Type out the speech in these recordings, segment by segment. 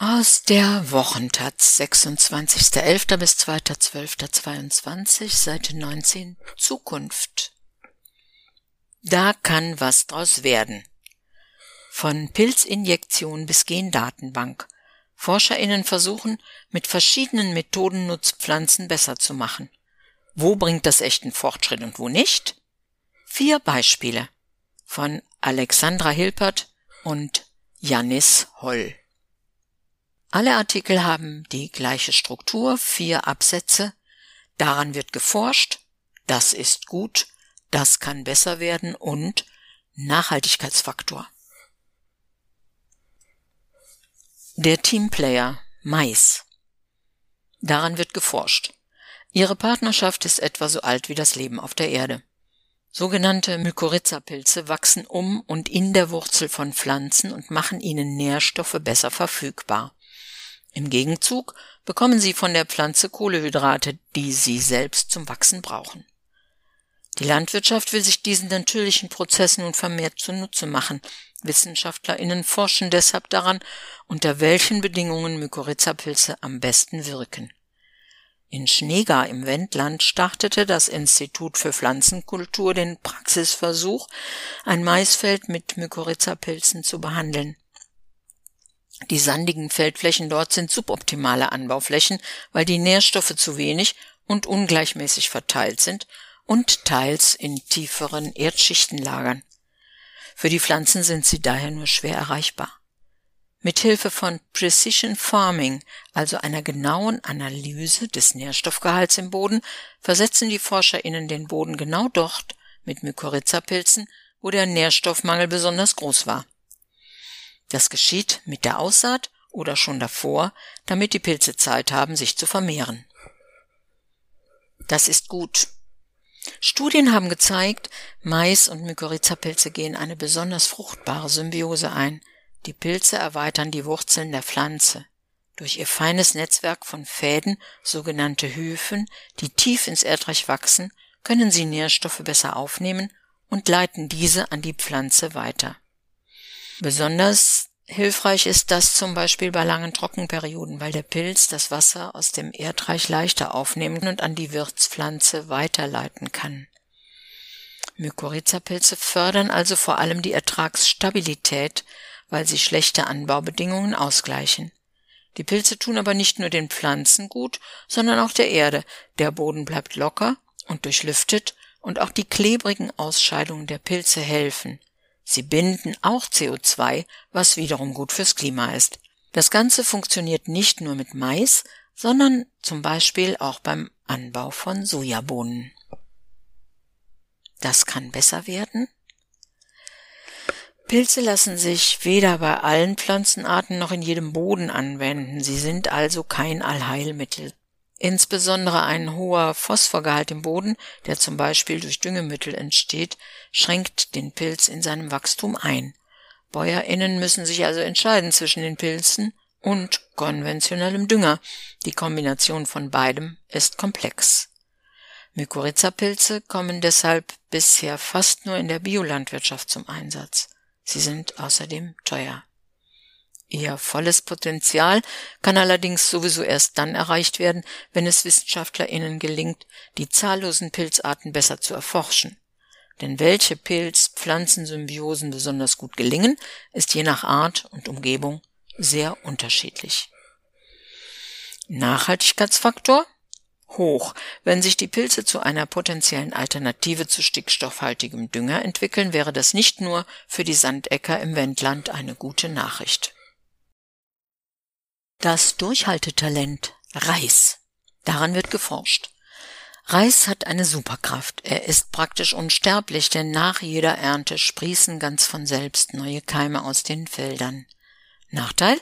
Aus der Wochentaz, 26.11. bis 2.12.22, Seite 19, Zukunft. Da kann was draus werden. Von Pilzinjektion bis Gendatenbank. ForscherInnen versuchen, mit verschiedenen Methoden Nutzpflanzen besser zu machen. Wo bringt das echten Fortschritt und wo nicht? Vier Beispiele von Alexandra Hilpert und Janis Holl. Alle Artikel haben die gleiche Struktur, vier Absätze. Daran wird geforscht, das ist gut, das kann besser werden und Nachhaltigkeitsfaktor. Der Teamplayer Mais. Daran wird geforscht. Ihre Partnerschaft ist etwa so alt wie das Leben auf der Erde. Sogenannte Mykorrhiza-Pilze wachsen um und in der Wurzel von Pflanzen und machen ihnen Nährstoffe besser verfügbar. Im Gegenzug bekommen sie von der Pflanze Kohlehydrate, die sie selbst zum Wachsen brauchen. Die Landwirtschaft will sich diesen natürlichen Prozess nun vermehrt zunutze machen. WissenschaftlerInnen forschen deshalb daran, unter welchen Bedingungen Mykorrhiza-Pilze am besten wirken. In Schneegar im Wendland startete das Institut für Pflanzenkultur den Praxisversuch, ein Maisfeld mit Mykorrhiza-Pilzen zu behandeln. Die sandigen Feldflächen dort sind suboptimale Anbauflächen, weil die Nährstoffe zu wenig und ungleichmäßig verteilt sind und teils in tieferen Erdschichten lagern. Für die Pflanzen sind sie daher nur schwer erreichbar. Mithilfe von Precision Farming, also einer genauen Analyse des Nährstoffgehalts im Boden, versetzen die ForscherInnen den Boden genau dort mit Mykorrhiza-Pilzen, wo der Nährstoffmangel besonders groß war. Das geschieht mit der Aussaat oder schon davor, damit die Pilze Zeit haben, sich zu vermehren. Das ist gut. Studien haben gezeigt, Mais und Mykorrhiza-Pilze gehen eine besonders fruchtbare Symbiose ein. Die Pilze erweitern die Wurzeln der Pflanze. Durch ihr feines Netzwerk von Fäden, sogenannte Hyphen, die tief ins Erdreich wachsen, können sie Nährstoffe besser aufnehmen und leiten diese an die Pflanze weiter. Besonders hilfreich ist das zum Beispiel bei langen Trockenperioden, weil der Pilz das Wasser aus dem Erdreich leichter aufnehmen und an die Wirtspflanze weiterleiten kann. Mykorrhizapilze fördern also vor allem die Ertragsstabilität, weil sie schlechte Anbaubedingungen ausgleichen. Die Pilze tun aber nicht nur den Pflanzen gut, sondern auch der Erde. Der Boden bleibt locker und durchlüftet und auch die klebrigen Ausscheidungen der Pilze helfen. Sie binden auch CO2, was wiederum gut fürs Klima ist. Das Ganze funktioniert nicht nur mit Mais, sondern zum Beispiel auch beim Anbau von Sojabohnen. Das kann besser werden? Pilze lassen sich weder bei allen Pflanzenarten noch in jedem Boden anwenden. Sie sind also kein Allheilmittel. Insbesondere ein hoher Phosphorgehalt im Boden, der zum Beispiel durch Düngemittel entsteht, schränkt den Pilz in seinem Wachstum ein. BäuerInnen müssen sich also entscheiden zwischen den Pilzen und konventionellem Dünger. Die Kombination von beidem ist komplex. Mykorrhiza-Pilze kommen deshalb bisher fast nur in der Biolandwirtschaft zum Einsatz. Sie sind außerdem teuer. Ihr volles Potenzial kann allerdings sowieso erst dann erreicht werden, wenn es WissenschaftlerInnen gelingt, die zahllosen Pilzarten besser zu erforschen. Denn welche Pilz-Pflanzensymbiosen besonders gut gelingen, ist je nach Art und Umgebung sehr unterschiedlich. Nachhaltigkeitsfaktor? Hoch. Wenn sich die Pilze zu einer potenziellen Alternative zu stickstoffhaltigem Dünger entwickeln, wäre das nicht nur für die Sandäcker im Wendland eine gute Nachricht. Das Durchhaltetalent Reis. Daran wird geforscht. Reis hat eine Superkraft. Er ist praktisch unsterblich, denn nach jeder Ernte sprießen ganz von selbst neue Keime aus den Feldern. Nachteil?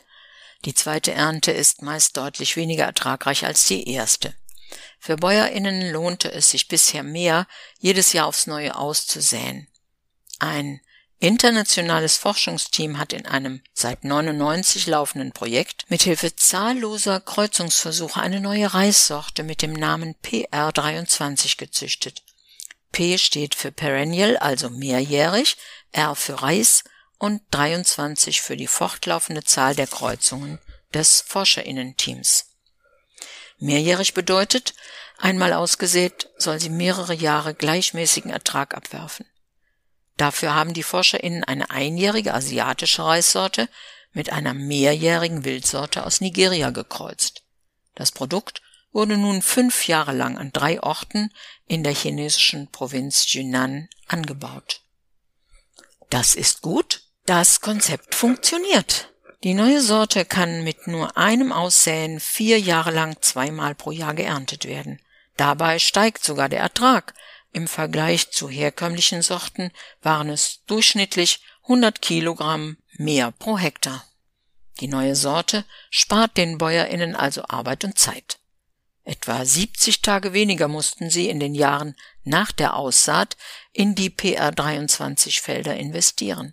Die zweite Ernte ist meist deutlich weniger ertragreich als die erste. Für BäuerInnen lohnte es sich bisher mehr, jedes Jahr aufs Neue auszusäen. Ein internationales Forschungsteam hat in einem seit 99 laufenden Projekt mithilfe zahlloser Kreuzungsversuche eine neue Reissorte mit dem Namen PR23 gezüchtet. P steht für Perennial, also mehrjährig, R für Reis und 23 für die fortlaufende Zahl der Kreuzungen des Forscherinnenteams. Mehrjährig bedeutet, einmal ausgesät, soll sie mehrere Jahre gleichmäßigen Ertrag abwerfen. Dafür haben die ForscherInnen eine einjährige asiatische Reissorte mit einer mehrjährigen Wildsorte aus Nigeria gekreuzt. Das Produkt wurde nun fünf Jahre lang an drei Orten in der chinesischen Provinz Yunnan angebaut. Das ist gut. Das Konzept funktioniert. Die neue Sorte kann mit nur einem Aussäen vier Jahre lang zweimal pro Jahr geerntet werden. Dabei steigt sogar der Ertrag. Im Vergleich zu herkömmlichen Sorten waren es durchschnittlich 100 Kilogramm mehr pro Hektar. Die neue Sorte spart den BäuerInnen also Arbeit und Zeit. Etwa 70 Tage weniger mussten sie in den Jahren nach der Aussaat in die PR23-Felder investieren.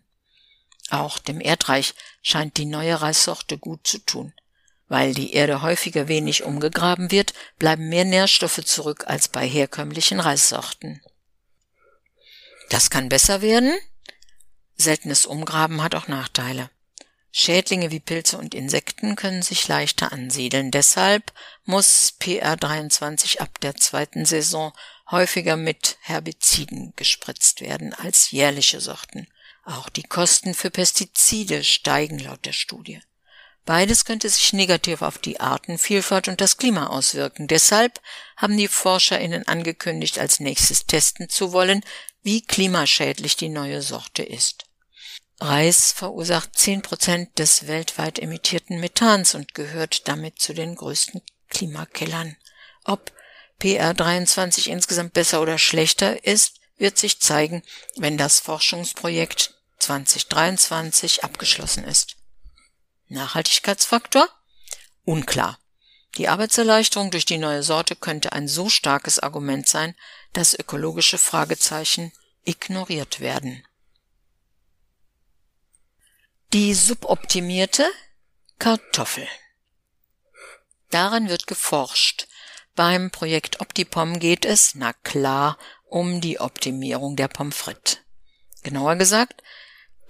Auch dem Erdreich scheint die neue Reissorte gut zu tun. Weil die Erde häufiger wenig umgegraben wird, bleiben mehr Nährstoffe zurück als bei herkömmlichen Reissorten. Das kann besser werden? Seltenes Umgraben hat auch Nachteile. Schädlinge wie Pilze und Insekten können sich leichter ansiedeln. Deshalb muss PR23 ab der zweiten Saison häufiger mit Herbiziden gespritzt werden als jährliche Sorten. Auch die Kosten für Pestizide steigen laut der Studie. Beides könnte sich negativ auf die Artenvielfalt und das Klima auswirken. Deshalb haben die ForscherInnen angekündigt, als nächstes testen zu wollen, wie klimaschädlich die neue Sorte ist. Reis verursacht zehn Prozent des weltweit emittierten Methans und gehört damit zu den größten Klimakillern. Ob PR23 insgesamt besser oder schlechter ist, wird sich zeigen, wenn das Forschungsprojekt 2023 abgeschlossen ist. Nachhaltigkeitsfaktor? Unklar. Die Arbeitserleichterung durch die neue Sorte könnte ein so starkes Argument sein, dass ökologische Fragezeichen ignoriert werden. Die suboptimierte Kartoffel. Daran wird geforscht. Beim Projekt Optipom geht es, na klar, um die Optimierung der Pommes frites. Genauer gesagt,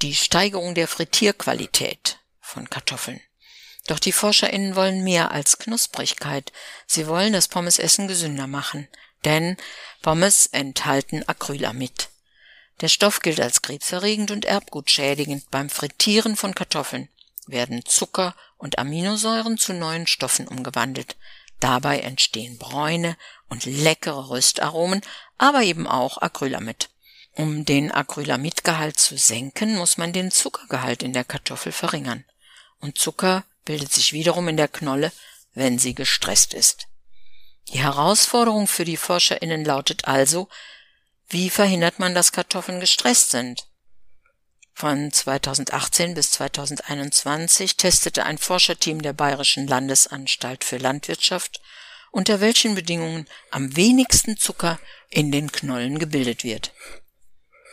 die Steigerung der Frittierqualität von Kartoffeln. Doch die ForscherInnen wollen mehr als Knusprigkeit. Sie wollen das Pommesessen gesünder machen. Denn Pommes enthalten Acrylamid. Der Stoff gilt als krebserregend und erbgutschädigend. Beim Frittieren von Kartoffeln werden Zucker und Aminosäuren zu neuen Stoffen umgewandelt. Dabei entstehen Bräune und leckere Röstaromen, aber eben auch Acrylamid. Um den Acrylamidgehalt zu senken, muss man den Zuckergehalt in der Kartoffel verringern. Und Zucker bildet sich wiederum in der Knolle, wenn sie gestresst ist. Die Herausforderung für die ForscherInnen lautet also, wie verhindert man, dass Kartoffeln gestresst sind? Von 2018 bis 2021 testete ein Forscherteam der Bayerischen Landesanstalt für Landwirtschaft, unter welchen Bedingungen am wenigsten Zucker in den Knollen gebildet wird.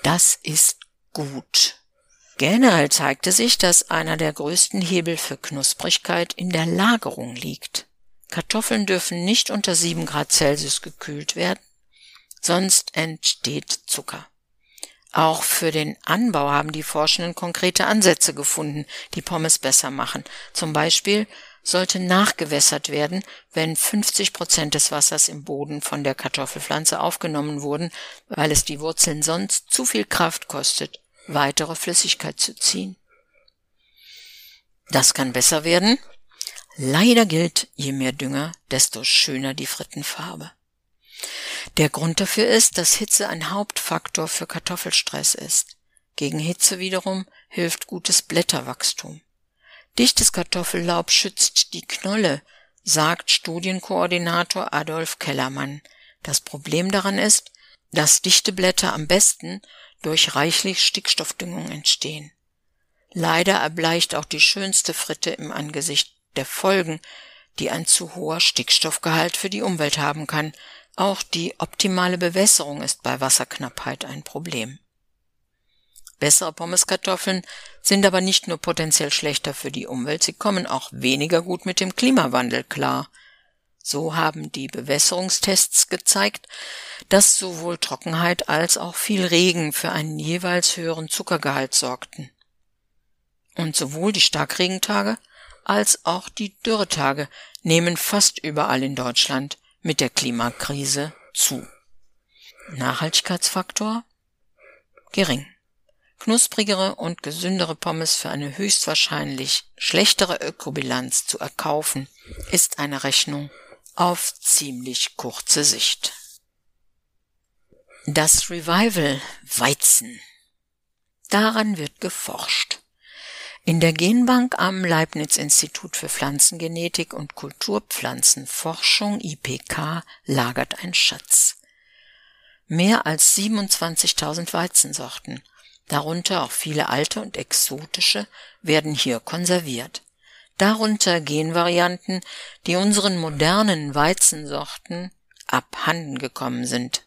Das ist gut. Generell zeigte sich, dass einer der größten Hebel für Knusprigkeit in der Lagerung liegt. Kartoffeln dürfen nicht unter 7 Grad Celsius gekühlt werden sonst entsteht Zucker. Auch für den Anbau haben die Forschenden konkrete Ansätze gefunden, die Pommes besser machen. Zum Beispiel sollte nachgewässert werden, wenn 50 Prozent des Wassers im Boden von der Kartoffelpflanze aufgenommen wurden, weil es die Wurzeln sonst zu viel Kraft kostet, weitere Flüssigkeit zu ziehen. Das kann besser werden. Leider gilt, je mehr Dünger, desto schöner die Frittenfarbe. Der Grund dafür ist, dass Hitze ein Hauptfaktor für Kartoffelstress ist. Gegen Hitze wiederum hilft gutes Blätterwachstum. Dichtes Kartoffellaub schützt die Knolle, sagt Studienkoordinator Adolf Kellermann. Das Problem daran ist, dass dichte Blätter am besten durch reichlich Stickstoffdüngung entstehen. Leider erbleicht auch die schönste Fritte im Angesicht der Folgen, die ein zu hoher Stickstoffgehalt für die Umwelt haben kann, auch die optimale Bewässerung ist bei Wasserknappheit ein Problem. Bessere Pommeskartoffeln sind aber nicht nur potenziell schlechter für die Umwelt, sie kommen auch weniger gut mit dem Klimawandel klar. So haben die Bewässerungstests gezeigt, dass sowohl Trockenheit als auch viel Regen für einen jeweils höheren Zuckergehalt sorgten. Und sowohl die Starkregentage als auch die Dürretage nehmen fast überall in Deutschland mit der Klimakrise zu. Nachhaltigkeitsfaktor gering. Knusprigere und gesündere Pommes für eine höchstwahrscheinlich schlechtere Ökobilanz zu erkaufen, ist eine Rechnung auf ziemlich kurze Sicht. Das Revival Weizen. Daran wird geforscht. In der Genbank am Leibniz Institut für Pflanzengenetik und Kulturpflanzenforschung IPK lagert ein Schatz. Mehr als 27.000 Weizensorten, darunter auch viele alte und exotische, werden hier konserviert. Darunter Genvarianten, die unseren modernen Weizensorten abhanden gekommen sind.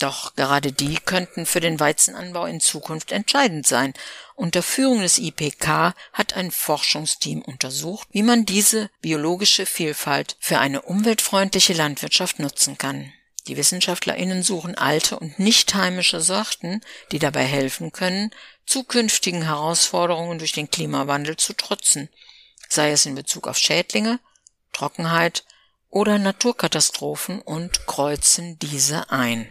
Doch gerade die könnten für den Weizenanbau in Zukunft entscheidend sein. Unter Führung des IPK hat ein Forschungsteam untersucht, wie man diese biologische Vielfalt für eine umweltfreundliche Landwirtschaft nutzen kann. Die WissenschaftlerInnen suchen alte und nicht heimische Sorten, die dabei helfen können, zukünftigen Herausforderungen durch den Klimawandel zu trotzen, sei es in Bezug auf Schädlinge, Trockenheit oder Naturkatastrophen und kreuzen diese ein.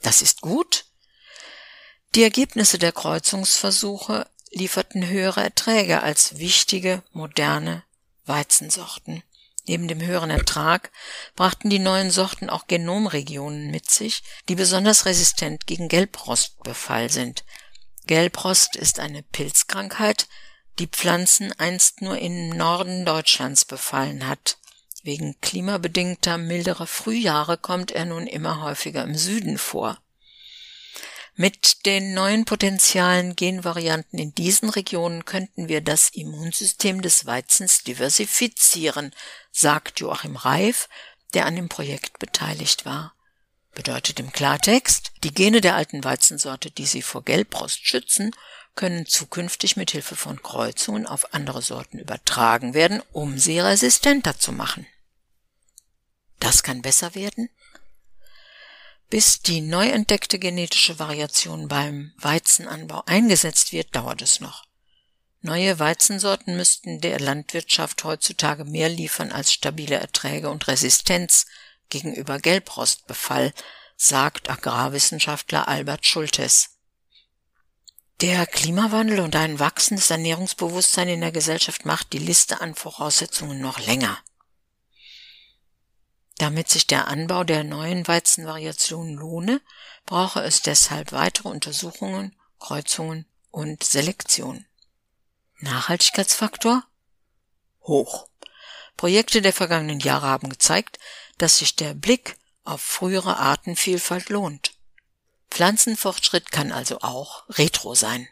Das ist gut. Die Ergebnisse der Kreuzungsversuche lieferten höhere Erträge als wichtige moderne Weizensorten. Neben dem höheren Ertrag brachten die neuen Sorten auch Genomregionen mit sich, die besonders resistent gegen Gelbrostbefall sind. Gelbrost ist eine Pilzkrankheit, die Pflanzen einst nur im Norden Deutschlands befallen hat. Wegen klimabedingter milderer Frühjahre kommt er nun immer häufiger im Süden vor. Mit den neuen potenzialen Genvarianten in diesen Regionen könnten wir das Immunsystem des Weizens diversifizieren, sagt Joachim Reif, der an dem Projekt beteiligt war. Bedeutet im Klartext, die Gene der alten Weizensorte, die sie vor Gelbrost schützen, können zukünftig mit Hilfe von Kreuzungen auf andere Sorten übertragen werden, um sie resistenter zu machen. Das kann besser werden? Bis die neu entdeckte genetische Variation beim Weizenanbau eingesetzt wird, dauert es noch. Neue Weizensorten müssten der Landwirtschaft heutzutage mehr liefern als stabile Erträge und Resistenz gegenüber Gelbrostbefall, sagt Agrarwissenschaftler Albert Schultes. Der Klimawandel und ein wachsendes Ernährungsbewusstsein in der Gesellschaft macht die Liste an Voraussetzungen noch länger. Damit sich der Anbau der neuen Weizenvariationen lohne, brauche es deshalb weitere Untersuchungen, Kreuzungen und Selektion. Nachhaltigkeitsfaktor? Hoch. Projekte der vergangenen Jahre haben gezeigt, dass sich der Blick auf frühere Artenvielfalt lohnt. Pflanzenfortschritt kann also auch Retro sein.